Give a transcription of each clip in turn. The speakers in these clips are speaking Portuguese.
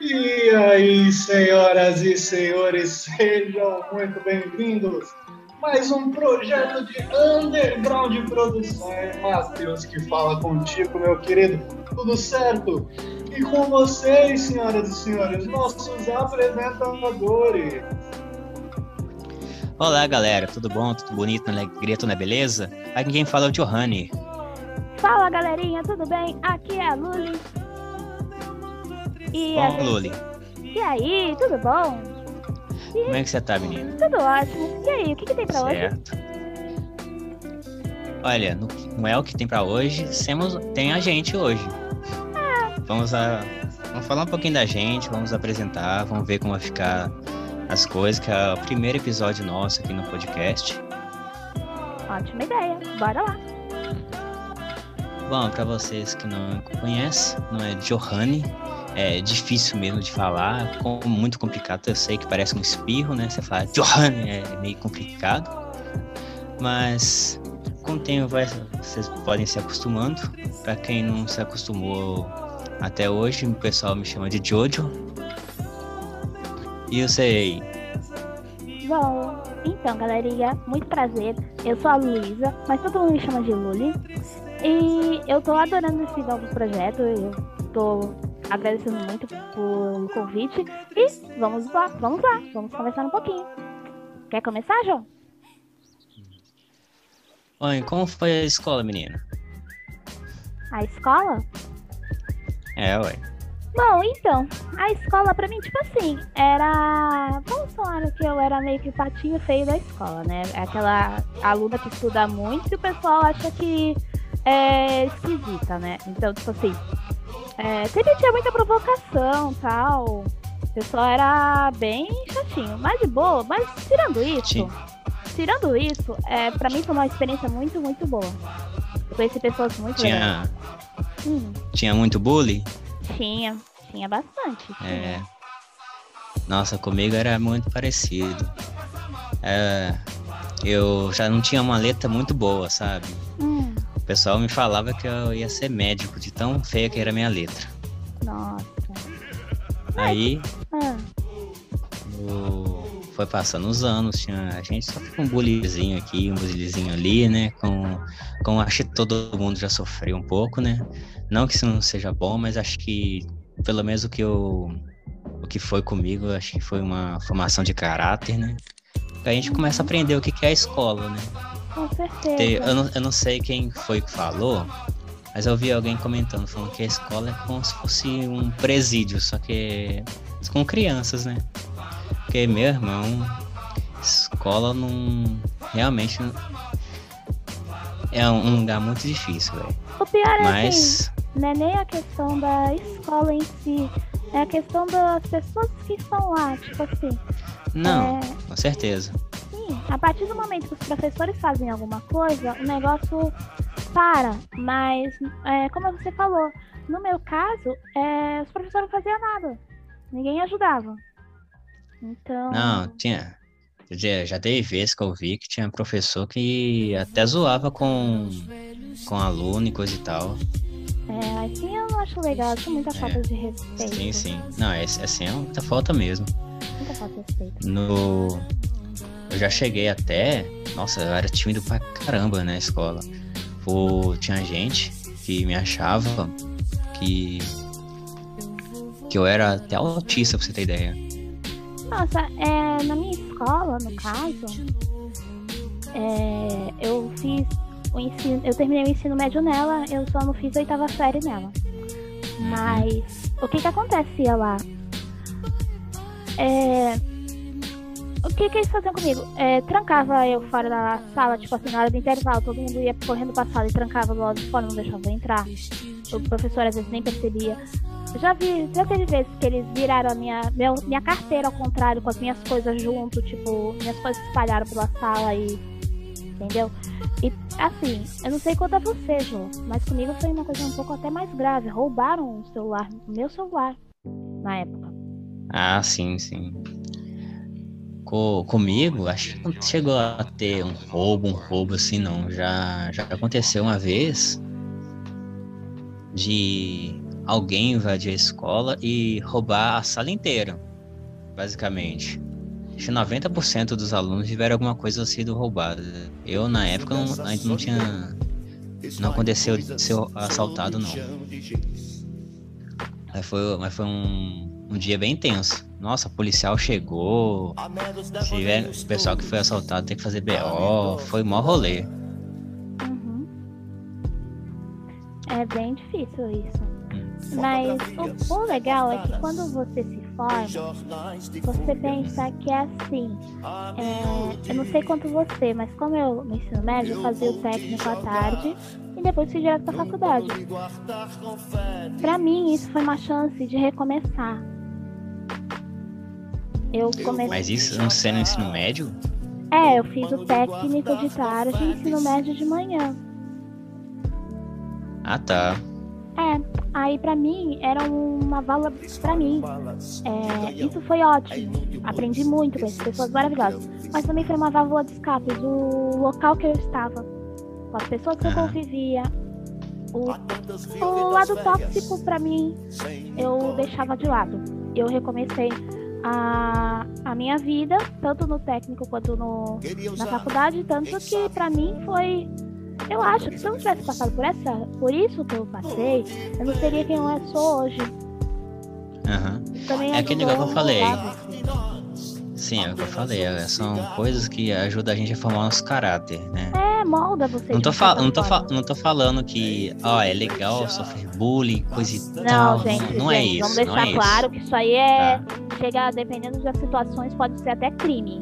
E aí, senhoras e senhores, sejam muito bem-vindos. Mais um projeto de Underground Produções. Matheus que fala contigo, meu querido. Tudo certo? E com vocês, senhoras e senhores, nossos apresentadores. Olá, galera. Tudo bom? Tudo bonito, na alegria, tudo na beleza? Aqui quem fala é o Johanny. Fala, galerinha. Tudo bem? Aqui é a Luli. E Bom, a- Luli, E aí, tudo bom? como é que você tá, menina? Tudo ótimo. E aí, o que, que tem pra hoje? Certo. Olha, no, não é o que tem pra hoje, temos, tem a gente hoje. Vamos, a, vamos falar um pouquinho da gente, vamos apresentar, vamos ver como vai ficar as coisas, que é o primeiro episódio nosso aqui no podcast. Ótima ideia. Bora lá. Bom, pra vocês que não conhecem, não é Johanny, é difícil mesmo de falar, muito complicado. Eu sei que parece um espirro, né? Você fala Johanny é meio complicado, mas com o tempo vai, vocês podem se acostumando. Pra quem não se acostumou até hoje, o pessoal me chama de Jojo. E eu sei, Bom, então, galerinha, muito prazer. Eu sou a Luísa, mas todo mundo me chama de Luli. E eu tô adorando esse novo projeto. Eu tô agradecendo muito por convite. E vamos lá, vamos lá, vamos conversar um pouquinho. Quer começar, João? Oi, como foi a escola, menina? A escola? É, ué. Bom, então, a escola pra mim, tipo assim, era. Vamos falar que eu era meio que o patinho feio da escola, né? É Aquela aluna que estuda muito e o pessoal acha que é esquisita, né? Então, tipo assim, é, sempre tinha muita provocação tal. O pessoal era bem chatinho, mas de boa, mas tirando isso, Ti- tirando isso, é, pra mim foi uma experiência muito, muito boa. Eu conheci pessoas muito. Tinha, Hum, tinha muito bullying? tinha, tinha bastante. tinha. É. Nossa, comigo era muito parecido. É, eu já não tinha uma letra muito boa, sabe? Hum. O pessoal me falava que eu ia ser médico, de tão feia que era a minha letra. Nossa. Aí Ah, o- foi passando os anos, tinha, a gente só com um bullyingzinho aqui, um bullyingzinho ali, né? Com, com acho que todo mundo já sofreu um pouco, né? Não que isso não seja bom, mas acho que pelo menos o que eu o que foi comigo, acho que foi uma formação de caráter, né? A gente começa a aprender o que é a escola, né? Com certeza. Te- Eu não, eu não sei quem foi que falou, mas eu vi alguém comentando, falando que a escola é como se fosse um presídio, só que com crianças, né? Porque, meu irmão, escola não. Realmente não- é um lugar muito difícil, velho. O pior é assim, Mas. não é nem a questão da escola em si, é a questão das pessoas que estão lá, tipo assim. Não, É, com certeza. A partir do momento que os professores fazem alguma coisa, o negócio para. Mas, é, como você falou, no meu caso, é, os professores não faziam nada. Ninguém ajudava. Então. Não, tinha. Já, já teve vezes que eu vi que tinha professor que até zoava com, com aluno e coisa e tal. É, assim eu não acho legal, acho muita falta de respeito. Sim, sim. Não, é, assim é muita falta mesmo. Muita falta de respeito. No. Eu já cheguei até. Nossa, eu era tímido pra caramba na escola. Pô, tinha gente que me achava que. que eu era até autista, pra você ter ideia. Nossa, é, na minha escola, no caso, é, eu fiz o ensino, eu terminei o ensino médio nela, eu só não fiz a oitava série nela. Mas o que que acontecia lá? É, que que eles faziam comigo? É, trancava eu fora da sala, tipo assim, na hora do intervalo, todo mundo ia correndo pra sala e trancava do lado de fora, não deixava eu entrar. O professor às vezes nem percebia. Eu Já vi, já teve vezes que eles viraram a minha, meu, minha carteira ao contrário, com as minhas coisas junto, tipo, minhas coisas espalharam pela sala e. Entendeu? E assim, eu não sei quanto a você, Jô, mas comigo foi uma coisa um pouco até mais grave. Roubaram o celular, o meu celular, na época. Ah, sim, sim. Co- comigo, acho que não chegou a ter um roubo, um roubo assim, não. Já, já aconteceu uma vez de alguém invadir a escola e roubar a sala inteira, basicamente. Acho que 90% dos alunos tiveram alguma coisa sido roubada. Eu, na época, não, ainda não tinha. Não aconteceu de ser assaltado, não. Mas foi, mas foi um, um dia bem tenso. Nossa, policial chegou. Tiver, o pessoal que foi assaltado tem que fazer BO. Foi mó rolê. Uhum. É bem difícil isso. Mas o, o legal é que quando você se forma, você pensa que é assim. É, eu não sei quanto você, mas como eu no ensino médio, eu fazia o técnico à tarde e depois fui direto pra faculdade. Pra mim, isso foi uma chance de recomeçar. Eu comecei. Mas isso não sendo ensino médio? É, eu fiz o técnico de tarde e ensino médio de manhã. Ah, tá. É, aí pra mim era uma válvula pra mim. É, isso foi ótimo. Aprendi muito com essas pessoas maravilhosas. Mas também foi uma válvula de escape do local que eu estava, com as pessoas que eu convivia. O, o lado tóxico pra mim eu deixava de lado. Eu recomecei a, a minha vida, tanto no técnico quanto no, na faculdade, tanto que pra mim foi eu acho que se eu não tivesse passado por essa, por isso que eu passei, eu não seria quem eu sou hoje. Uhum. É aquele negócio que eu falei. Sim, é o que eu falei. É, são coisas que ajudam a gente a formar nosso caráter, né? É, molda você. Não tô, fa não tô, fa não tô falando que, ó, é legal sofrer bullying, coisa e não, tal. Gente, não, não é gente, é isso. Vamos deixar é claro isso. que isso aí é. Tá. Chega, dependendo das situações, pode ser até crime.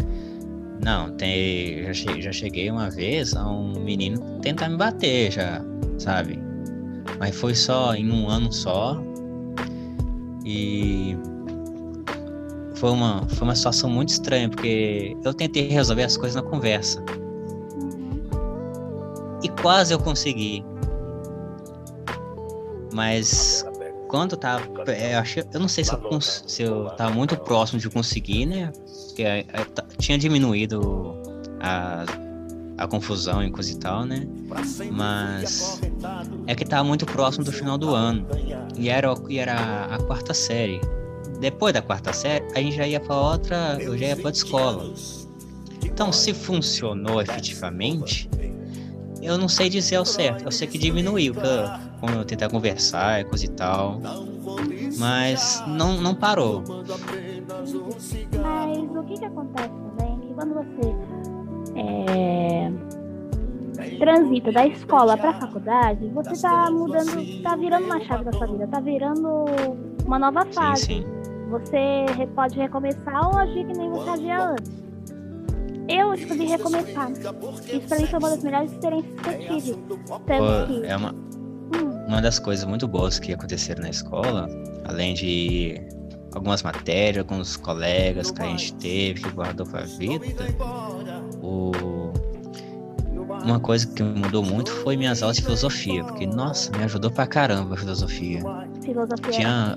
Não, tem, já, cheguei, já cheguei uma vez a um menino tentar me bater já, sabe? Mas foi só em um ano só. E foi uma, foi uma situação muito estranha, porque eu tentei resolver as coisas na conversa. Quase eu consegui. Mas quando tava. Eu, achei, eu não sei se eu, se eu tava muito próximo de conseguir, né? Porque tinha diminuído a, a confusão e coisa e tal, né? Mas é que tava muito próximo do final do ano. E era, e era a quarta série. Depois da quarta série, a gente já ia para outra. Eu já ia pra outra escola. Então, se funcionou efetivamente, eu não sei dizer ao certo. Eu sei que diminuiu quando eu tentar conversar e coisa e tal. Mas não, não parou. Mas o que, que acontece também é que quando você é, transita da escola para a faculdade, você está mudando, está virando uma chave da sua vida, está virando uma nova fase. Sim, sim. Você pode recomeçar ou agir que nem você agia antes eu escolhi recomeçar. Isso pra mim foi uma das melhores experiências que eu tive. Tanto que... É uma, hum. uma das coisas muito boas que aconteceram na escola, além de algumas matérias, alguns colegas que a gente teve, que guardou pra vida, o... uma coisa que mudou muito foi minhas aulas de filosofia, porque, nossa, me ajudou pra caramba a filosofia. Filosofia tinha.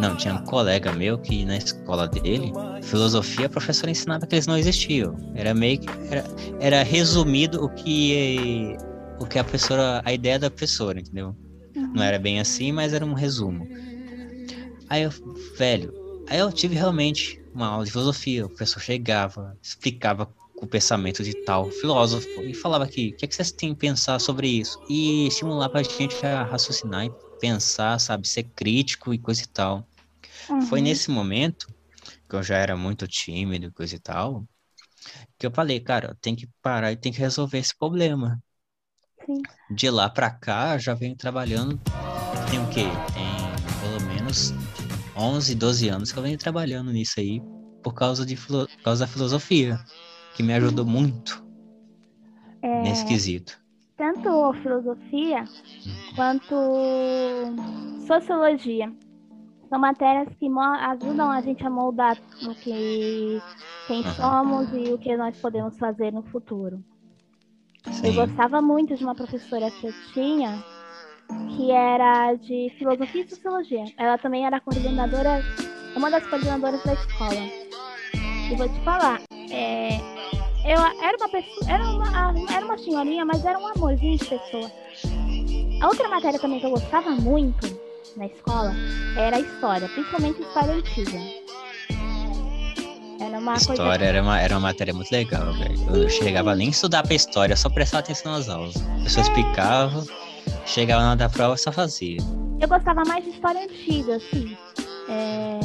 Não, tinha um colega meu que na escola dele, filosofia, a professora ensinava que eles não existiam. Era meio que. Era, era resumido o que. O que a professora. A ideia da professora, entendeu? Uhum. Não era bem assim, mas era um resumo. Aí eu, velho, aí eu tive realmente uma aula de filosofia. O professor chegava, explicava o pensamento de tal filósofo e falava aqui, o que, é que vocês têm que pensar sobre isso? E estimulava a gente a raciocinar e pensar, sabe, ser crítico e coisa e tal. Uhum. Foi nesse momento que eu já era muito tímido e coisa e tal, que eu falei, cara, tem que parar e tem que resolver esse problema. Sim. De lá para cá, já venho trabalhando, tem o quê? Tem pelo menos 11, 12 anos que eu venho trabalhando nisso aí por causa, de, por causa da filosofia, que me ajudou muito é... nesse quesito tanto filosofia quanto sociologia. São matérias que ajudam a gente a moldar o que quem somos e o que nós podemos fazer no futuro. Sim. Eu gostava muito de uma professora que eu tinha, que era de filosofia e sociologia. Ela também era coordenadora, uma das coordenadoras da escola. E vou te falar, é, eu era uma pessoa, era uma, era uma senhorinha, mas era um amorzinho de pessoa. A outra matéria também que eu gostava muito na escola era a história, principalmente história antiga. Era uma História coisa. era uma, era uma matéria muito legal, velho. Eu não chegava nem a estudar pra história, só prestava atenção nas aulas. A pessoa explicava, chegava na hora da prova só fazia. Eu gostava mais de história antiga, assim. É,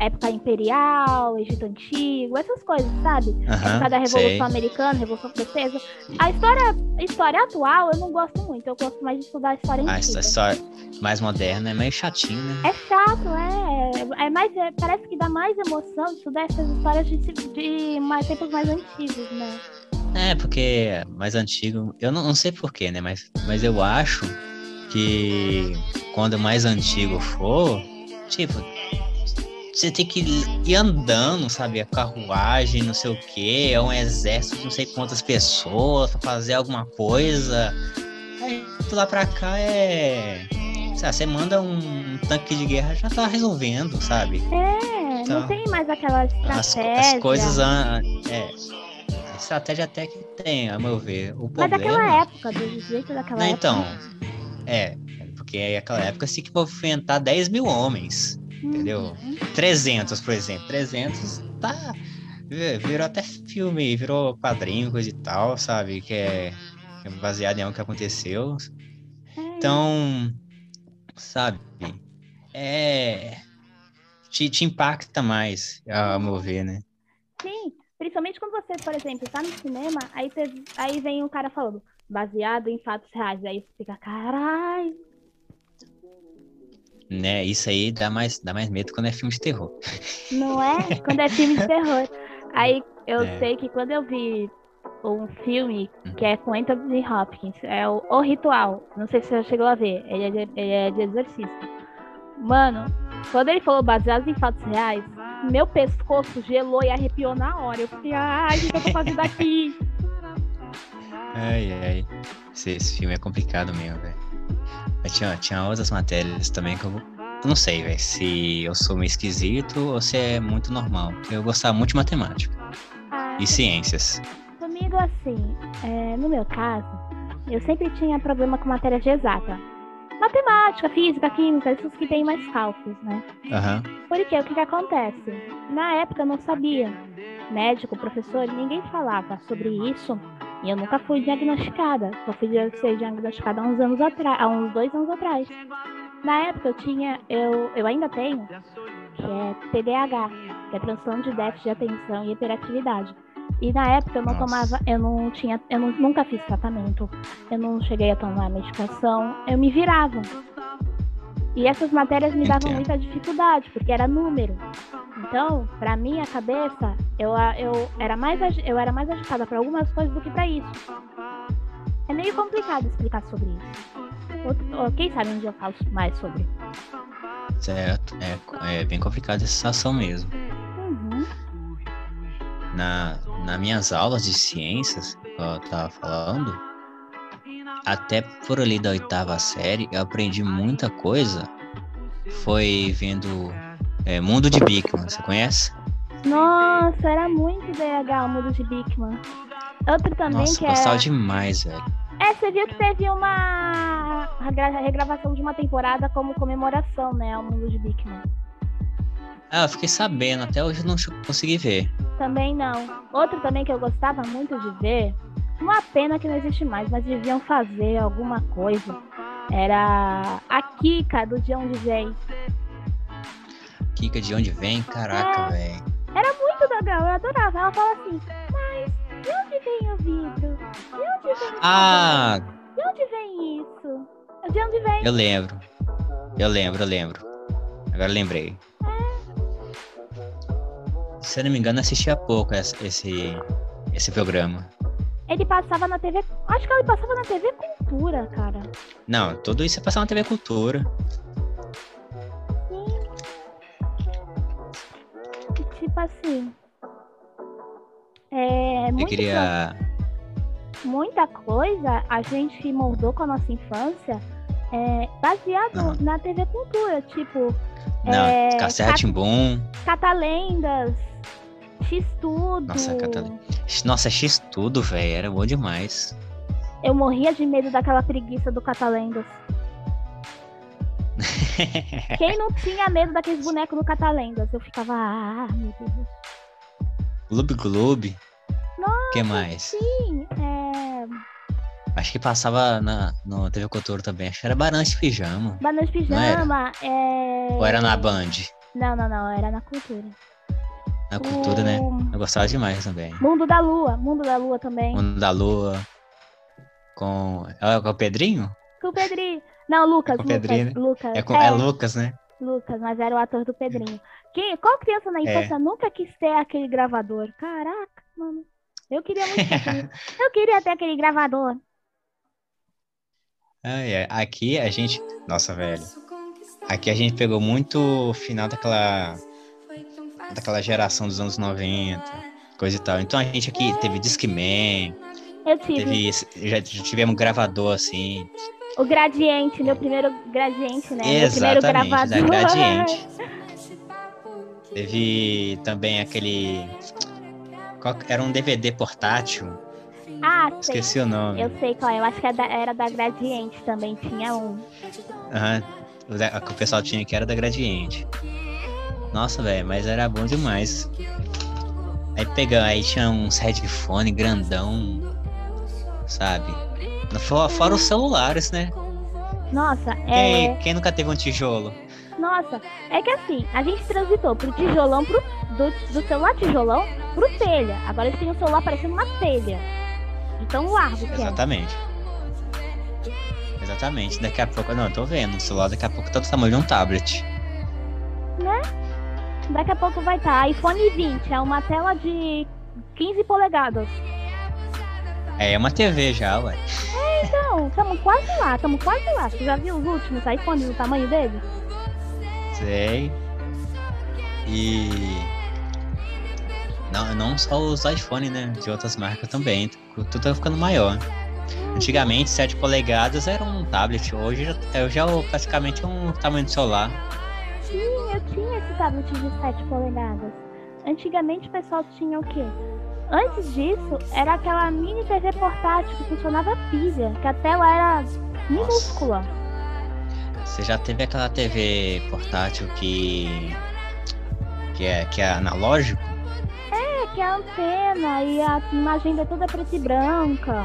Época imperial, Egito Antigo, essas coisas, sabe? época Aham, da Revolução sei. Americana, Revolução Francesa. A história, história atual eu não gosto muito, eu gosto mais de estudar a história A antiga. his- história mais moderna é meio chatinho, né? É chato, é. É mais, é- parece que dá mais emoção estudar essas histórias de, de mais tempos mais antigos, né? É, porque mais antigo, eu não, não sei porquê, né? Mas, mas eu acho que quando mais antigo for, tipo, você tem que ir andando, sabe? A carruagem, não sei o quê, é um exército de não sei quantas pessoas pra fazer alguma coisa. Aí de lá pra cá é. Lá, você manda um tanque de guerra já tá resolvendo, sabe? É, Então, não tem mais aquela As, estratégia. as coisas. an- É. A estratégia até que tem, a meu ver. O Mas problema. daquela época, do jeito daquela Não, época. então. É, porque aí naquela época você tinha que enfrentar 10 mil homens, entendeu? Uhum. 300, por exemplo. 300 tá. vi- Virou até filme, virou quadrinho, coisa e tal, sabe? Que é, que é baseado em algo que aconteceu. É, Então, sabe? É. Te, te impacta mais, a meu ver, né? Sim, principalmente quando você, por exemplo, tá no cinema, aí, você, aí vem um cara falando, baseado em fatos reais. Aí você fica, caralho. Né? Isso aí dá mais, dá mais medo quando é filme de terror. Não é? Quando é filme de terror. Aí eu É. sei que quando eu vi um filme que é com Anthony Hopkins, é o, o Ritual. Não sei se você já chegou a ver. Ele é de, ele é de exorcista. Mano, quando ele falou baseado em fatos reais, meu pescoço gelou e arrepiou na hora. Eu fiquei, ai, o que eu tô fazendo aqui? Ai, ai. Esse, esse filme é complicado mesmo, velho. Mas tinha, tinha outras matérias também que eu, eu não sei, velho, se eu sou meio esquisito ou se é muito normal. Eu gostava muito de matemática Ah, e ciências. Comigo, assim, é, no meu caso, eu sempre tinha problema com matéria de exata. Matemática, física, química, esses que tem mais cálculos, né? Aham. Porque o que, que acontece? Na época eu não sabia. Médico, professor, ninguém falava sobre isso. E eu nunca fui diagnosticada. Só fui ser diagnosticada há uns anos atrás, há uns dois anos atrás. Na época eu tinha, eu, eu ainda tenho, que é TDAH, que é transtorno de déficit de atenção e hiperatividade. E na época eu não Nossa. tomava, eu não tinha, eu não- nunca fiz tratamento, eu não cheguei a tomar medicação, eu me virava. E essas matérias me davam muita dificuldade, porque era número. Então, pra minha cabeça, eu, eu, era mais, eu era mais agitada para algumas coisas do que para isso. É meio complicado explicar sobre isso. Ó, Quem sabe um dia eu falo mais sobre. Certo. É, é bem complicada essa situação mesmo. Uhum. Na, nas minhas aulas de ciências, que eu tava falando, até por ali da oitava série, eu aprendi muita coisa. Foi vendo é, Mundo de Bigman, você conhece? Nossa, era muito DH o mundo de Bigman. Outro também Nossa, que gostava é. demais, velho. É, você viu que teve uma regra- regravação de uma temporada como comemoração, né? Ao mundo de Bigman. Ah, eu fiquei sabendo, até hoje eu não consegui ver. Também não. Outro também que eu gostava muito de ver, uma pena que não existe mais, mas deviam fazer alguma coisa. Era a Kika do De Onde Vem. Kika, de onde vem? Caraca, É. velho. Era muito legal, eu adorava. Ela fala assim, mas de onde vem o vidro? De onde vem o Ah? De onde vem isso? De onde vem? eu lembro. Eu lembro, eu lembro. Agora eu lembrei. Se eu não me engano, assisti há pouco essa- esse, esse programa. Ele passava na TV. Acho que ele passava na TV Cultura, cara. Não, tudo isso é passar na TV Cultura. Sim. E tipo assim. É. Eu Muita, queria. muita coisa a gente moldou com a nossa infância é, baseado na TV Cultura. Tipo, Não, É, Castelo Cat- Timbum. Catalendas, X-Tudo. Nossa, Catalenda. Nossa, X tudo, velho. Era bom demais. Eu morria de medo daquela preguiça do Catalendas. Quem não tinha medo daqueles bonecos do Catalendas? Eu ficava, ah, meu Deus. Gloob Gloob. Nossa, que mais? Sim, é. Acho que passava na, no TV também. Acho que era Barões de Pijama. Barões de Não era? Pijama, é. Ou era na Band? Não, não, não, era na cultura. Na Cultura, né? O Eu gostava demais também. Mundo da Lua, Mundo da Lua também. Mundo da Lua. Com. É com o Pedrinho? Com o Pedrinho. Não, Lucas, com o Lucas, Pedrinho, né? Lucas. É, com... é Lucas, né? Lucas, mas era o ator do Pedrinho. Quem, qual criança É. na infância nunca quis ter aquele gravador? Caraca, mano. Eu queria muito ter. Eu queria ter aquele gravador. Aqui a gente. Nossa, velho. Aqui a gente pegou muito o final daquela. Daquela geração dos anos 90, coisa e tal. Então a gente aqui teve Discman, Eu tive teve. Já, já tivemos gravador assim. o Gradiente, meu primeiro Gradiente, né? Meu primeiro Exatamente, gravador. Gradiente. Teve também aquele. Era um DVD portátil. ah, sei. Esqueci o nome. Eu sei qual é. Eu acho que era da, era da Gradiente também. Tinha um. Aham. Que o pessoal tinha aqui era da Gradiente. Nossa, velho, mas era bom demais. Aí pegando, aí tinha uns headphone grandão, sabe? Fora, fora os celulares, né? Nossa, Quem, é. quem nunca teve um tijolo? Nossa, é que assim, a gente transitou pro tijolão, pro, do, do celular tijolão pro telha. Agora eles têm um celular parecendo uma telha. Então largo que é. Exatamente. Exatamente. Daqui a pouco. Não, eu tô vendo. O celular daqui a pouco tá do tamanho de um tablet. Daqui a pouco vai estar iPhone 20, é uma tela de 15 polegadas. É, é uma TV já, ué. Então, estamos quase lá, estamos quase lá. Você já viu os últimos iPhones, o tamanho deles? Sei. E. Não, não só os iPhone, né? De outras marcas também. Tudo tá ficando maior. Antigamente, 7 polegadas era um tablet. Hoje eu já praticamente é um tamanho de celular. Sim, eu tinha esse tablet de 7 polegadas. Antigamente o pessoal tinha o quê? Antes disso, era aquela mini TV portátil que funcionava pilha, que a tela era minúscula. Você já teve aquela TV portátil que. que é, que é analógico? É, que a antena e a imagem é toda preta e branca.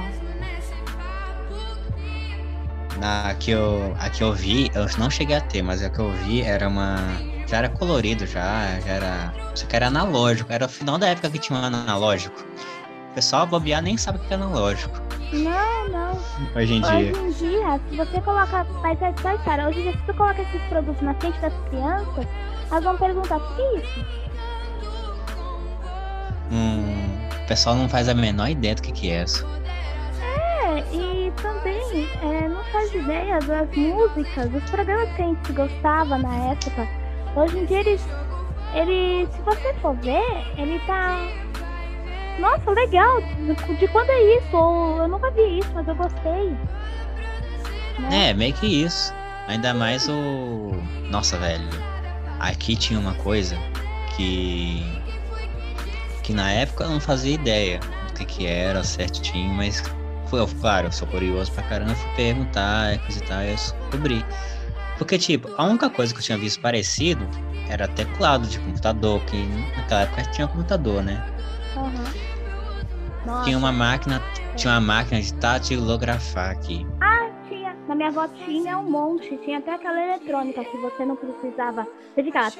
Na que eu, a que eu vi, eu não cheguei a ter, mas a que eu vi era uma. Já era colorido, já, já era. Só que era analógico, era o final da época que tinha um analógico. O pessoal bobear nem sabe o que é analógico Não, não. hoje em dia. Hoje em dia, se você coloca. Mas é só cara, hoje em dia, se você coloca esses produtos na frente das crianças, elas vão perguntar: o que é isso? Hum, o pessoal não faz a menor ideia do que, que é isso. É, e também é, não faz ideia das músicas, dos programas que a gente gostava na época. Hoje em dia eles. Ele, se você for ver, ele tá. Nossa, legal! De, de quando é isso? Ou eu nunca vi isso, mas eu gostei. Né? É, meio que isso. Ainda mais o. Nossa, velho. Aqui tinha uma coisa que. que na época eu não fazia ideia do que, que era certinho, mas. Foi, claro, eu sou curioso pra caramba, fui perguntar, coisa e tal, e eu descobri. Porque, tipo, a única coisa que eu tinha visto parecido era teclado de computador, que naquela época tinha computador, né? Nossa, Tinha uma máquina, tinha uma máquina de tatilografar aqui. tinha. Na minha avó tinha um monte. Tinha até aquela eletrônica que você não precisava. Você ficava.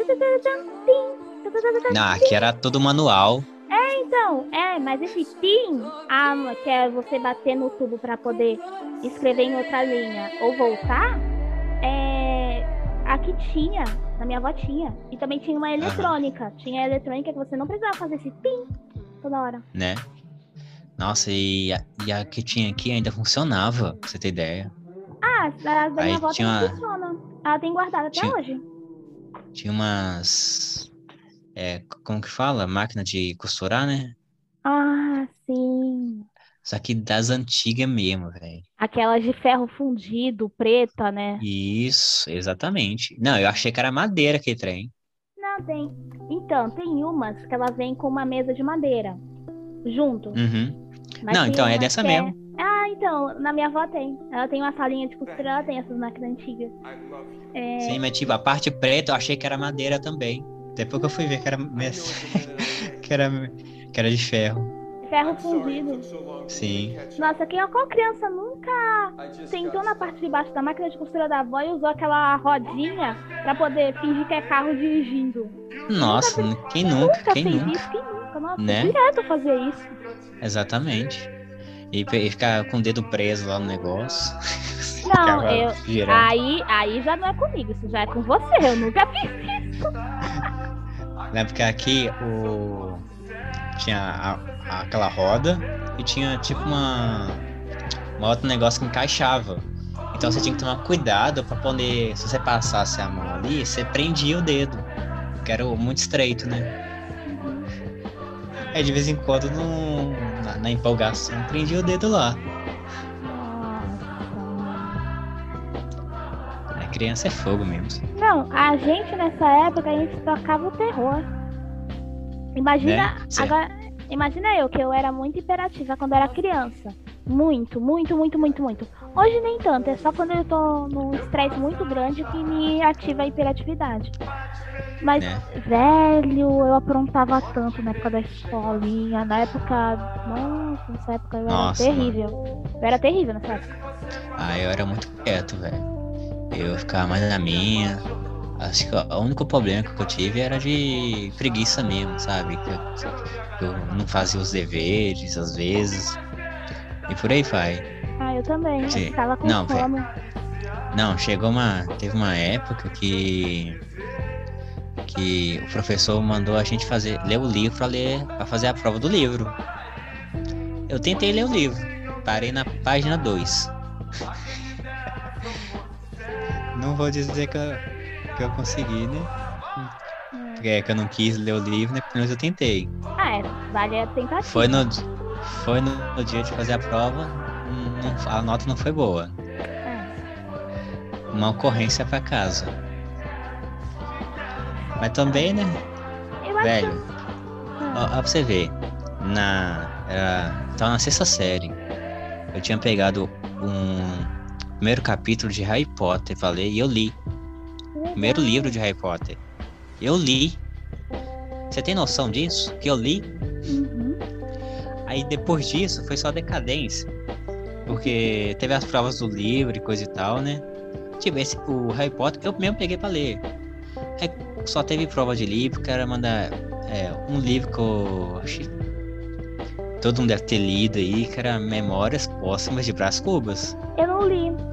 Não, aqui era tudo manual. Então, é, mas esse tim, ah, que é você bater no tubo pra poder escrever em outra linha ou voltar, é. Aqui tinha, na minha avó tinha. E também tinha uma eletrônica. Tinha a eletrônica que você não precisava fazer esse tim toda hora. né? Nossa, e a, e a que tinha aqui ainda funcionava, pra você ter ideia. Ah, a da Aí minha avó tinha funciona. Ela tem guardado até Tinha- hoje. Tinha umas. É, como que fala? Máquina de costurar, né? Ah, sim. Só que das antigas mesmo, velho. Aquelas de ferro fundido, preta, né? Isso, exatamente. Não, eu achei que era madeira aquele trem. Não, tem. Então, tem umas que ela vem com uma mesa de madeira. Junto. Uhum. Mas Não, então é dessa que mesmo. Ah, então, na minha avó tem. Ela tem uma salinha de costura, ela tem essas máquinas antigas. É, Sim, mas tipo, a parte preta eu achei que era madeira também. Depois que eu fui ver que era, que era, que era de ferro. ferro fundido. Sim. Nossa, quem qual criança nunca sentou na parte de baixo da máquina de costura da avó e usou aquela rodinha pra poder fingir que é carro dirigindo? Nossa, quem nunca? Quem fez nunca? isso? Quem nunca? Nossa, Né? direto fazer isso. Exatamente. E e ficar com o dedo preso lá no negócio. Não, eu. girando. Aí, aí já não é comigo, isso já é com você. Eu nunca fiz isso. Né? Porque aqui o. Tinha a- a- aquela roda e tinha tipo uma. Um outro negócio que encaixava. Então você tinha que tomar cuidado pra poder. Se você passasse a mão ali, você prendia o dedo. Que era muito estreito, né? Aí de vez em quando no- na, na empolgação prendia o dedo lá. A criança é fogo mesmo. Não, a gente nessa época a gente tocava o terror. Imagina, Né? Agora, imagina eu que eu era muito imperativa quando era criança. Muito, muito, muito, muito, muito. Hoje nem tanto, é só quando eu tô num estresse muito grande que me ativa a hiperatividade. Mas, Né? velho, eu aprontava tanto na época da escolinha, na época. Nossa, nessa época eu era Nossa, terrível. Eu era terrível nessa época. Ah, eu era muito quieto, velho. Eu ficava mais na minha. Acho que o único problema que eu tive era de preguiça mesmo, sabe? Que eu, não fazia os deveres às vezes. E por aí vai. Ah, eu também. Eu Sim. ficava com Não, fome. Não, chegou uma. Teve uma época que. Que o professor mandou a gente fazer, ler o livro pra ler, para fazer a prova do livro. Eu tentei ler o livro, parei na página 2. Não vou dizer que eu, que eu consegui, né? É que eu não quis ler o livro, né? Mas eu tentei. Ah, é. Vale a tentativa. Foi no, foi no, no dia de fazer a prova, não- a nota não foi boa. É. Uma ocorrência pra casa. Mas também, né? Velho, ó pra você ver. Na. Era, tava na sexta série. Eu tinha pegado um primeiro capítulo de Harry Potter, falei, e eu li. Primeiro livro de Harry Potter. Eu li. Você tem noção disso? Que eu li? Uhum. Aí depois disso foi só decadência. Porque teve as provas do livro e coisa e tal, né? Tipo, esse o Harry Potter eu mesmo peguei pra ler. Aí só teve prova de livro, que era mandar é, um livro que eu achei. Todo mundo deve ter lido aí, que era Memórias Póstumas de Brás Cubas. Eu não li.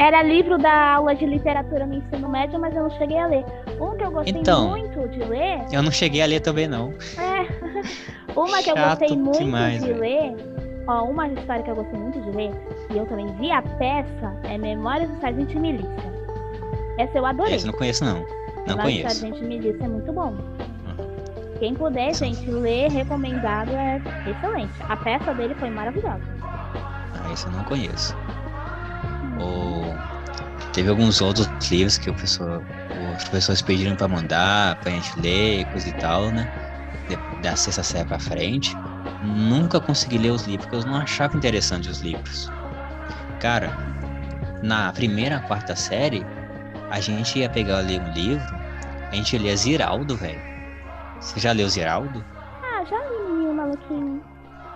Era livro da aula de literatura no ensino médio, mas eu não cheguei a ler. Um que eu gostei Então. muito de ler Eu não cheguei a ler também, não. é. Uma que eu Chato gostei muito demais, de ler. Ó, uma história que eu gostei muito de ler, e eu também vi a peça, é Memórias do Sargento Milícia. Essa eu adorei. Esse eu não conheço, não. Não Memórias do conheço. Sargento Milícia é muito bom. Quem puder, gente, ler, recomendado, é excelente. A peça dele foi maravilhosa. Ah, esse eu não conheço. Teve alguns outros livros que o professor, os professores pediram pra mandar, pra gente ler, coisa e tal, né? Da sexta série pra frente. Nunca consegui ler os livros, porque eu não achava interessante os livros. Cara, na primeira, quarta série, a gente ia pegar ler um livro, a gente lia Ziraldo, velho. Você já leu Ziraldo? Ah, já li menino maluquinho.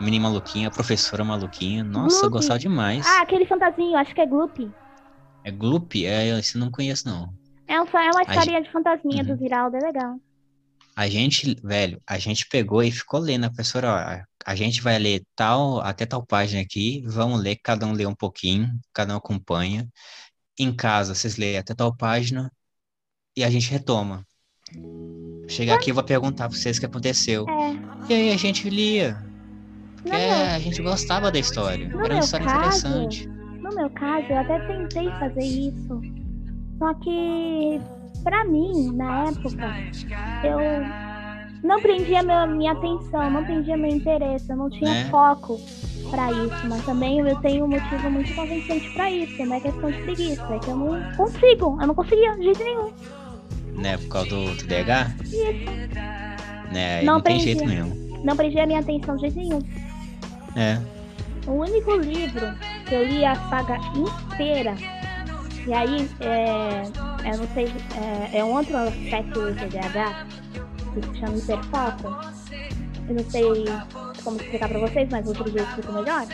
Menina maluquinha, professora maluquinha. Nossa, eu Gloop. gostava demais. Ah, aquele fantasminho, acho que é Gloop. É Gloop? É, esse eu não conheço, não. É, é uma historinha de fantasminha Uhum. do Ziraldo, é legal. A gente, velho, a gente pegou e ficou lendo. A professora, ó, a gente vai ler tal, até tal página aqui, vamos ler, cada um lê um pouquinho, cada um acompanha. Em casa, vocês leem até tal página e a gente retoma. Chegar aqui, eu vou perguntar pra vocês o que aconteceu. É, E aí a gente lia. Porque No meu- a gente gostava da história. Era uma história caso, interessante. No meu caso, eu até tentei fazer isso. Só que, pra mim, na época, eu não prendia meu, minha atenção, não prendia meu interesse, eu não tinha Né? foco pra isso. Mas também eu tenho um motivo muito convincente pra isso, não é questão de preguiça, é que eu não consigo, eu não conseguia de jeito nenhum. Né, por causa do TDAH? Isso. Né, Não não, tem aprendi. jeito mesmo. Não prendia minha atenção de jeito nenhum. É. O único livro que eu li a saga inteira, e aí é, eu não sei, é, é um outro aspecto do TDAH, que se chama hiperfoco. Eu não sei como explicar pra vocês, mas outro dia eu explico melhor.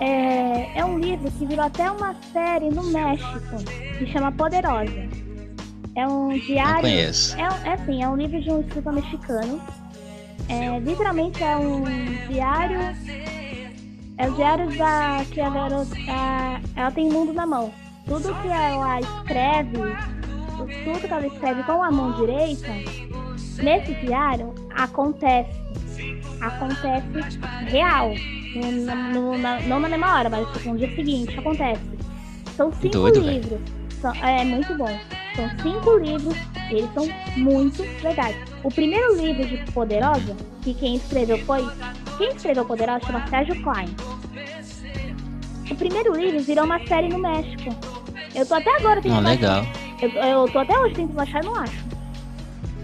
É, é um livro que virou até uma série no México, que chama Poderosa. É um diário. Não conheço. É, é assim, é um livro de um escritor mexicano. É, literalmente é um diário. É o diário da que a garota. ela tem mundo na mão. Tudo que ela escreve, tudo que ela escreve com a mão direita, nesse diário acontece. Acontece real. No, no, na, não na mesma hora, mas tipo, no dia seguinte acontece. São cinco Doido, livros. São, é muito bom. São cinco livros, eles são muito legais. O primeiro livro de Poderosa, que quem escreveu foi. Quem escreveu Poderosa chama Sérgio Klein. O primeiro livro virou uma série no México. Eu tô até agora tentando. Não, legal. Eu, eu tô até hoje tentando achar e não acho.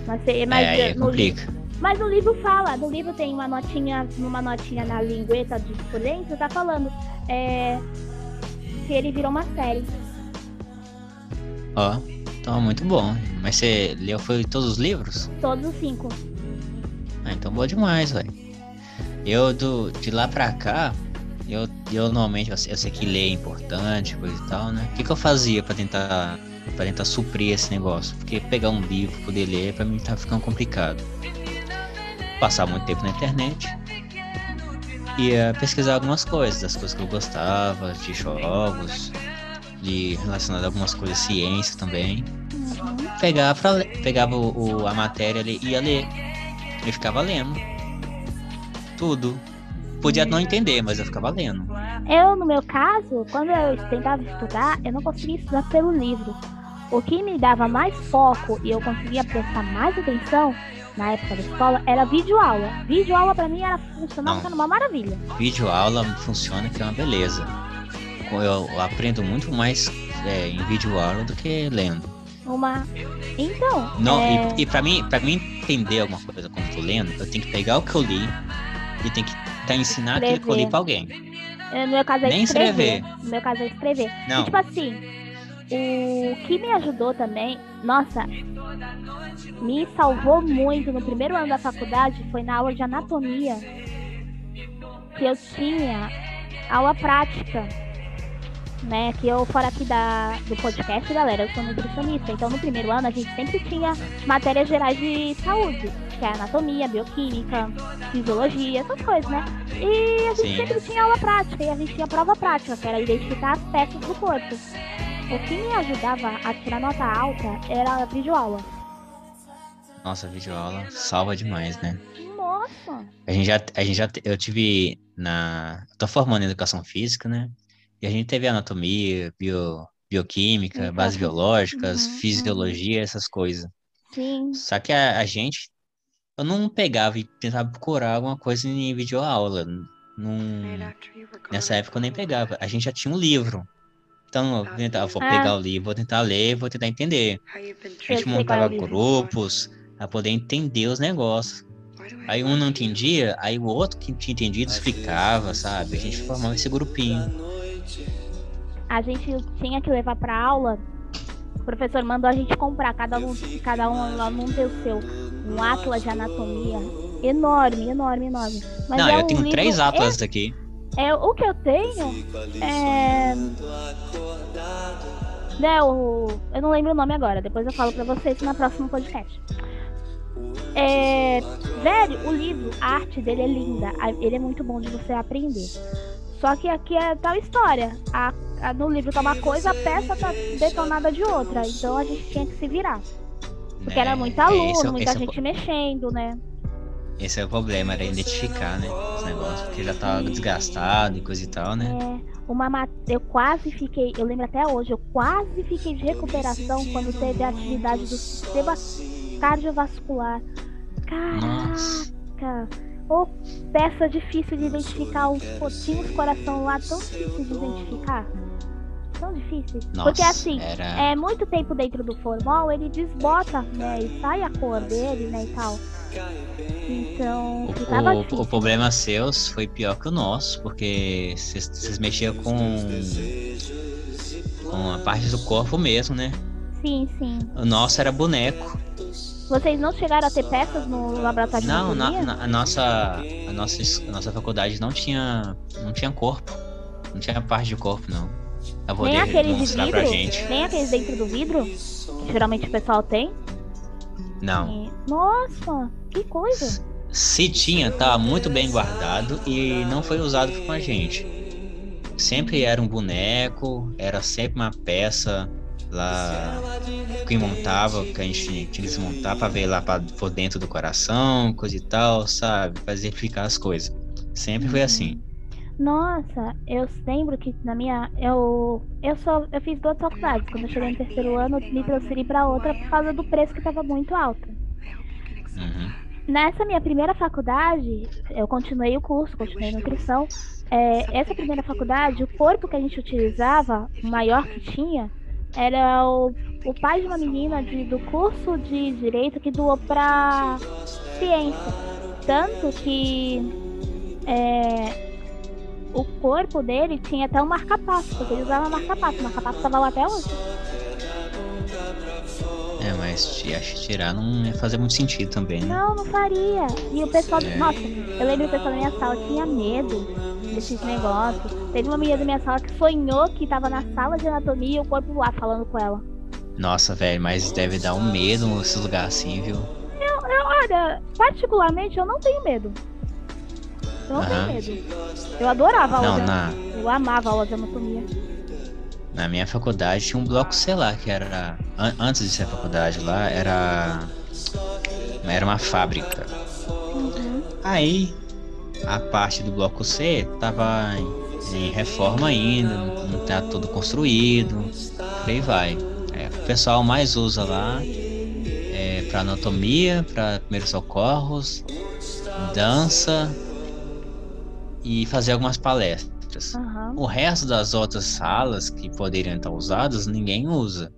Mas, mas é, é complica. Mas o livro fala, no livro tem uma notinha, uma notinha na lingueta de por dentro, tá falando é, que ele virou uma série. Ó, então muito bom. Mas você leu foi todos os livros? Todos os cinco. Ah, então boa demais, velho. Eu do, de lá pra cá, eu, eu normalmente, eu sei, eu sei que ler é importante, coisa e tal, né? O que, que eu fazia para tentar para tentar suprir esse negócio? Porque pegar um livro, poder ler, para mim tá ficando complicado. Passar muito tempo na internet e uh, pesquisar algumas coisas, das coisas que eu gostava, de jogos, de relacionado a algumas coisas, ciência também. Pegar pra, pegava o, o, a matéria e ia ler. E ficava lendo. Tudo. Podia não entender, mas eu ficava lendo. Eu, no meu caso, quando eu tentava estudar, eu não conseguia estudar pelo livro. O que me dava mais foco e eu conseguia prestar mais atenção na época da escola era videoaula. Videoaula para mim era funcionava uma maravilha. Videoaula funciona que é uma beleza eu aprendo muito mais é, em vídeo aula do que lendo. Uma. Então. Não, é... e, e para mim, para mim entender alguma coisa quando eu tô lendo, eu tenho que pegar o que eu li e tenho que tá, ensinar escrever. aquilo que eu li pra alguém. No meu caso é Nem escrever. escrever. No meu caso é escrever. Não. E, tipo assim, o que me ajudou também, nossa, me salvou muito no primeiro ano da faculdade foi na aula de anatomia que eu tinha aula prática né? Que eu, fora aqui da, do podcast, galera, eu sou nutricionista. Então, no primeiro ano, a gente sempre tinha matérias gerais de saúde, que é anatomia, bioquímica, fisiologia, essas coisas, né? E a gente Sim. sempre tinha aula prática, e a gente tinha prova prática, que era identificar aspectos do corpo. O que me ajudava a tirar nota alta era a videoaula. Nossa, a videoaula salva demais, né? Nossa! A gente já, a gente já, eu tive na, tô formando em educação física, né? E a gente teve anatomia, bio, bioquímica, uhum. bases biológicas, uhum. fisiologia, essas coisas. Sim. Só que a, a, gente, eu não pegava e tentava procurar alguma coisa em videoaula. Num, nessa época eu nem pegava. A gente já tinha um livro. Então, eu, tentava, vou pegar ah. o livro, vou tentar ler, vou tentar entender. A gente montava grupos para poder entender os negócios. Aí um não entendia, aí o outro que tinha entendido explicava, sabe? A gente formava esse grupinho a gente tinha que levar para aula. O professor mandou a gente comprar, cada um, cada um aluno tem o seu, um atlas de anatomia enorme, enorme, enorme. Mas não, é eu um tenho três atlas é, aqui. É, o que eu tenho é. Né, o, eu não lembro o nome agora, depois eu falo pra vocês no próximo podcast. É, velho, o livro, a arte dele é linda, ele é muito bom de você aprender. Só que aqui é tal história. A, a, no livro tá uma coisa, a peça tá detonada de outra. Então a gente tinha que se virar. Porque é, era muito aluno, é, muita gente é mexendo, né? Esse é o problema, era identificar, né? Os negócios, porque já tava desgastado e coisa e tal, né? É, uma eu quase fiquei, eu lembro até hoje, eu quase fiquei de recuperação quando teve a atividade do sistema cardiovascular. Caraca! Nossa. Ou peça difícil de identificar, os potinhos coração lá tão difícil de identificar. Tão difícil. Nossa, Porque assim, era... é muito tempo dentro do formol, ele desbota, né? E sai a cor dele, né? E tal. Então, O, o, o problema seus foi pior que o nosso, porque vocês- vocês mexiam com, com a parte do corpo mesmo, né? Sim, sim. O nosso era boneco. Vocês não chegaram a ter peças no laboratório de Não, na, na- a, nossa, a, nossa, a nossa faculdade não tinha, não tinha corpo. Não tinha parte de corpo, não. Pra Nem poder aqueles de vidro? pra gente. Nem aqueles dentro do vidro? Que geralmente o pessoal tem? Não. E- Nossa, que coisa. Se tinha, tava muito bem guardado e não foi usado com a gente. Sempre era um boneco, era sempre uma peça lá que montava, que a gente tinha que desmontar pra ver lá pra, por dentro do coração, coisa e tal, sabe? Pra exemplificar as coisas. Sempre foi Uhum. assim. Nossa, eu lembro que na minha. Eu. Eu só. Eu fiz duas faculdades. Quando eu cheguei no terceiro ano, eu me transferi pra outra por causa do preço que tava muito alto. Uhum. Nessa minha primeira faculdade, eu continuei o curso, continuei nutrição. É, essa primeira faculdade, o corpo que a gente utilizava, o maior que tinha, era o, o pai de uma menina de- do curso de direito que doou pra ciência. Tanto que é, o corpo dele tinha até um marca-passo, porque ele usava marca-passo. O marca-passo tava lá até hoje. Mas acho que tirar não ia fazer muito sentido também, né? Não, não faria. E o pessoal. É. Nossa, eu lembro que o pessoal da minha sala tinha medo desses negócios. Teve uma menina da minha sala que sonhou que tava na sala de anatomia e o corpo lá falando com ela. Nossa, velho, mas deve dar um medo nesses lugares assim, viu? Olha, particularmente eu não tenho medo. Eu não Aham. tenho medo. Eu adorava a aula Não, de na, Eu amava a aula de anatomia. Na minha faculdade tinha um bloco, sei lá, que era. an- antes de ser faculdade lá, era. Era uma fábrica. Uhum. Aí, a parte do bloco C tava em, em reforma ainda, não tá todo construído. Por aí vai. É, o pessoal mais usa lá é para anatomia, para primeiros socorros, dança e fazer algumas palestras. Aham. O resto das outras salas que poderiam estar usadas, ninguém usa.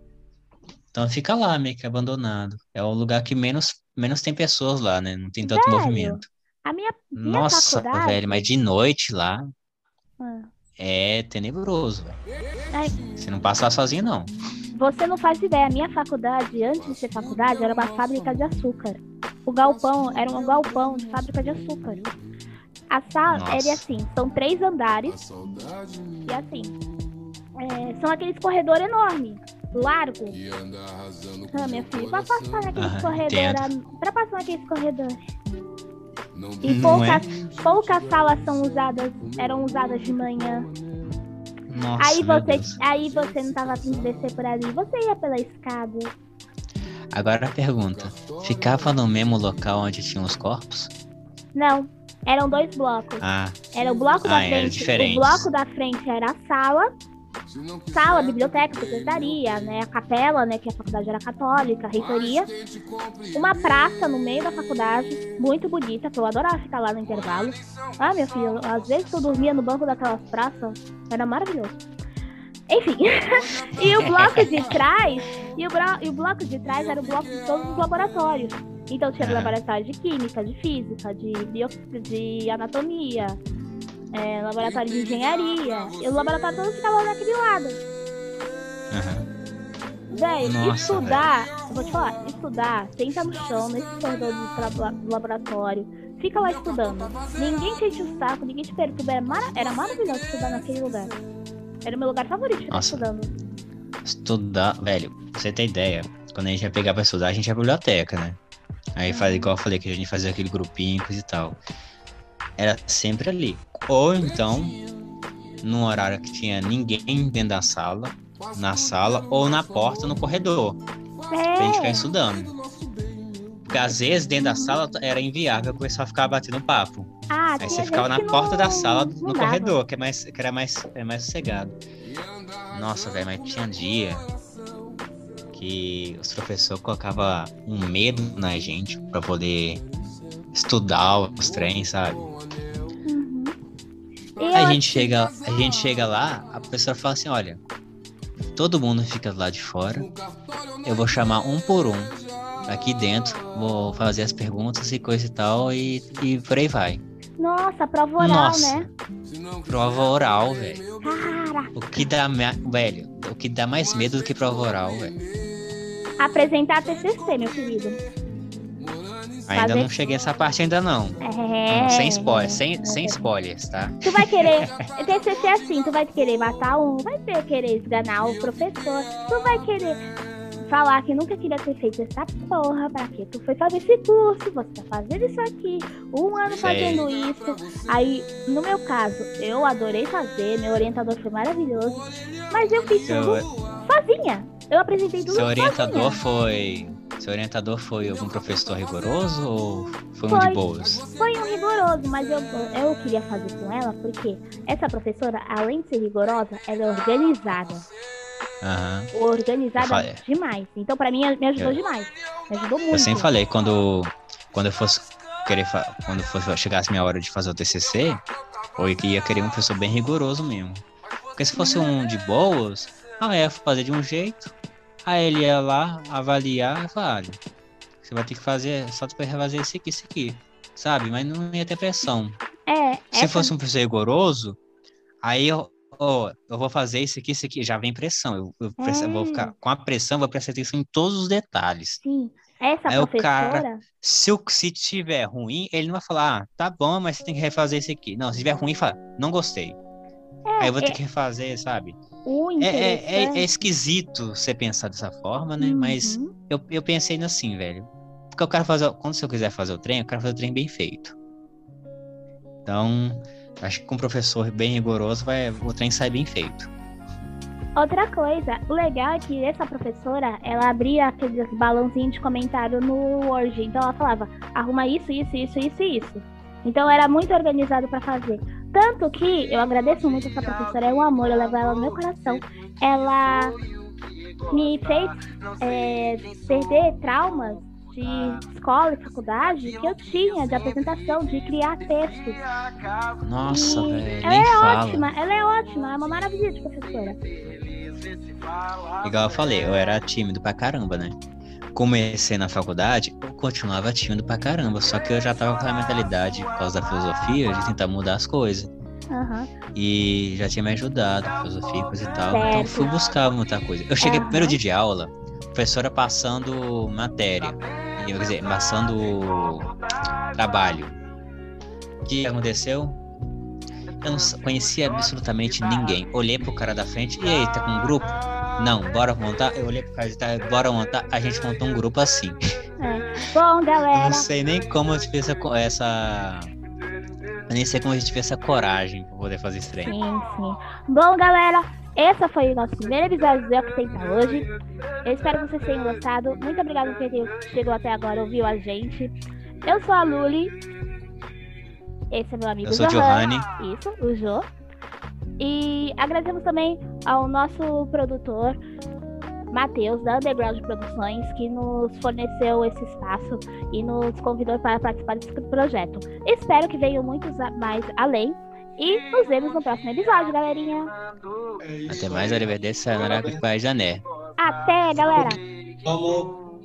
Então fica lá, meio que abandonado. É o lugar que menos, menos tem pessoas lá, né? Não tem tanto Velho, movimento. A minha, minha Nossa, faculdade. velho, mas de noite lá Ah. é tenebroso, velho. Você não passa lá sozinho, não. Você não faz ideia, a minha faculdade, antes de ser faculdade, era uma fábrica de açúcar. O galpão era um galpão de fábrica de açúcar. A sala Nossa. era assim, são três andares e assim, é, são aqueles corredor enorme, largo. Ah, minha filha, pra passar naqueles Aham, corredores, pra passar naqueles corredores. E Não é? poucas, poucas salas são usadas, eram usadas de manhã. Nossa, aí você, aí você não tava afim de descer por ali, você ia pela escada. Agora a pergunta. Ficava no mesmo local onde tinham os corpos? Não, eram dois blocos. Ah, Era o bloco da Ah, era frente. O bloco da frente era a sala, sala, biblioteca, secretaria, né, a capela, né, que a faculdade era católica, a reitoria, uma praça no meio da faculdade, muito bonita, que eu adorava ficar lá no intervalo. Ah, meu filho, às vezes eu dormia no banco daquelas praças, era maravilhoso. Enfim, e o bloco de trás, e o, e o bloco de trás era o bloco de todos os laboratórios. Então tinha Aham. laboratório de química, de física, de, bio, de anatomia, é, laboratório de engenharia. E o laboratório todo ficava lá naquele lado. Véi, Nossa, estudar, eu vou te falar, estudar, senta no chão, nesse corredor do, laboratório, fica lá estudando. Ninguém te enche o saco, ninguém te perturba. Era, mara- era maravilhoso estudar naquele lugar. Era o meu lugar favorito ficar Nossa. estudando. Estudar, velho, pra você ter ideia, quando a gente ia pegar pra estudar, a gente ia pra biblioteca, né? Aí faz igual eu falei que a gente fazia aquele grupinho coisa e tal. Era sempre ali. Ou então, num horário que tinha ninguém dentro da sala, na sala, ou na porta, no corredor, pra gente ficar É, estudando. Porque às vezes dentro da sala era inviável o pessoal ficar batendo papo. ah, Aí você ficava na porta não- da sala, no dava. corredor, que, é mais, que era mais, é mais sossegado. Nossa, velho, mas tinha dia que os professores colocavam um medo na gente pra poder estudar os trens, sabe? Uhum. Aí a gente chega, a gente chega lá, a professora fala assim, olha, todo mundo fica lá de fora, eu vou chamar um por um aqui dentro, vou fazer as perguntas e coisa e tal, e, e por aí vai. Nossa, prova oral, Nossa. né? Prova oral, velho. O que dá, velho, o que dá mais medo do que prova oral, velho. Apresentar TCC, meu querido. Ainda Fazer- não cheguei nessa parte ainda não. É. Hum, Sem spoiler, sem, sem spoilers, tá? Tu vai querer. TCC é assim, tu vai querer matar um, vai querer esganar o professor, tu vai querer falar que nunca queria ter feito essa porra, pra que tu foi fazer esse curso, você tá fazendo isso aqui, um ano Sei. fazendo isso. Aí, no meu caso, eu adorei fazer, meu orientador foi maravilhoso, mas eu fiz tudo sozinha. Eu apresentei tudo seu orientador sozinha. foi. Seu orientador foi algum professor rigoroso ou foi um Foi. de boas? Foi um rigoroso, mas eu, eu queria fazer com ela porque essa professora, além de ser rigorosa, ela é organizada. Aham. Organizada demais. Então, pra mim, me ajudou Eu- demais. Me ajudou muito. Eu sempre falei, quando, quando eu fosse querer fa- quando fosse, chegasse minha hora de fazer o TCC, eu ia querer um professor bem rigoroso mesmo. Porque se fosse um de boas, eu ia fazer de um jeito, aí ele ia lá avaliar e falar, olha, você vai ter que fazer, só tu vai refazer esse aqui, esse aqui, sabe? Mas não ia ter pressão. É, Se essa- fosse um professor rigoroso, aí eu, ó, eu vou fazer isso aqui, isso aqui, já vem pressão. Eu, eu pressa- vou É. ficar com a pressão, vou prestar atenção em todos os detalhes. Sim. Essa Aí o professora. cara- Se, o, se tiver ruim, ele não vai falar, ah, tá bom, mas você tem que refazer isso aqui. Não, se tiver ruim, fala, não gostei. Aí eu vou ter é- que refazer, sabe? É, é, é- esquisito você pensar dessa forma, né? Mas Uhum. eu, eu pensei assim, velho. Porque eu quero fazer. Quando eu quiser fazer o trem, eu quero fazer o trem bem feito. Então, acho que com um professor bem rigoroso, vai, o trem sai bem feito. Outra coisa, o legal é que essa professora, ela abria aqueles balãozinhos de comentário no Word. Então ela falava, arruma isso, isso, isso, isso isso. Então era muito organizado pra fazer. Tanto que eu agradeço muito essa professora, é um amor, eu levo ela no meu coração. Ela me fez é, perder traumas de escola e faculdade que eu tinha de apresentação, de criar textos. Nossa, E velho, ela é fala. ótima, ela é ótima, é uma maravilha de professora. Igual eu falei, eu era tímido pra caramba, né? Comecei na faculdade, eu continuava tímido pra caramba, só que eu já tava com a mentalidade, por causa da filosofia, de tentar mudar as coisas. Aham. E já tinha me ajudado, filosofia, coisa e tal. Então Certo. fui buscar muita coisa. Eu cheguei Aham. primeiro dia de aula, professora passando matéria. Quer dizer, passando trabalho. O que aconteceu? Eu não conhecia absolutamente ninguém. Olhei pro cara da frente, e aí, tá com um grupo? Não, bora montar? Eu olhei pro cara de trás, bora montar? A gente montou um grupo assim. É. Bom, Eu galera, não sei nem como eu tive essa. essa... Eu nem sei como a gente tive essa coragem pra poder fazer esse trem. sim, sim. Bom, galera, esse foi o nosso primeiro episódio do o que tem pra hoje. Eu espero que vocês tenham gostado. Muito obrigada por quem chegou até agora, ouviu a gente. Eu sou a Luli. Esse é meu amigo Eu sou o. Giovanni. Isso, o Jô. E agradecemos também ao nosso produtor, Matheus, da Underground Produções, que nos forneceu esse espaço e nos convidou para participar desse projeto. Espero que venham muitos a- mais além. E nos vemos no próximo episódio, galerinha. É Até mais, arrivederci, sayonara, goodbye, jané. Até, galera! Vamos,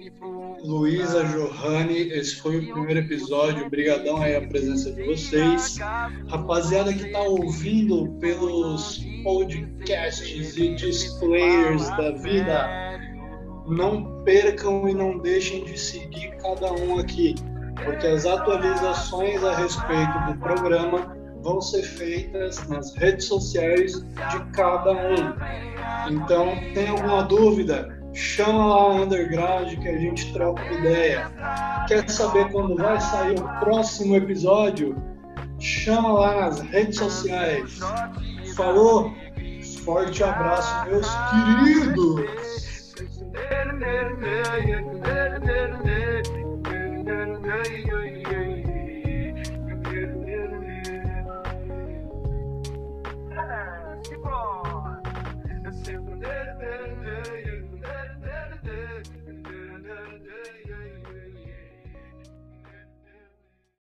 Luísa, Johanny, esse foi o primeiro episódio. Obrigadão aí a presença de vocês. Rapaziada que tá ouvindo pelos podcasts e displayers da vida, não percam e não deixem de seguir cada um aqui, porque as atualizações a respeito do programa vão ser feitas nas redes sociais de cada um. Então, tem alguma dúvida? chama lá a Underground que a gente troca ideia. Quer saber quando vai sair o próximo episódio? Chama lá nas redes sociais. Falou? Forte abraço, meus queridos!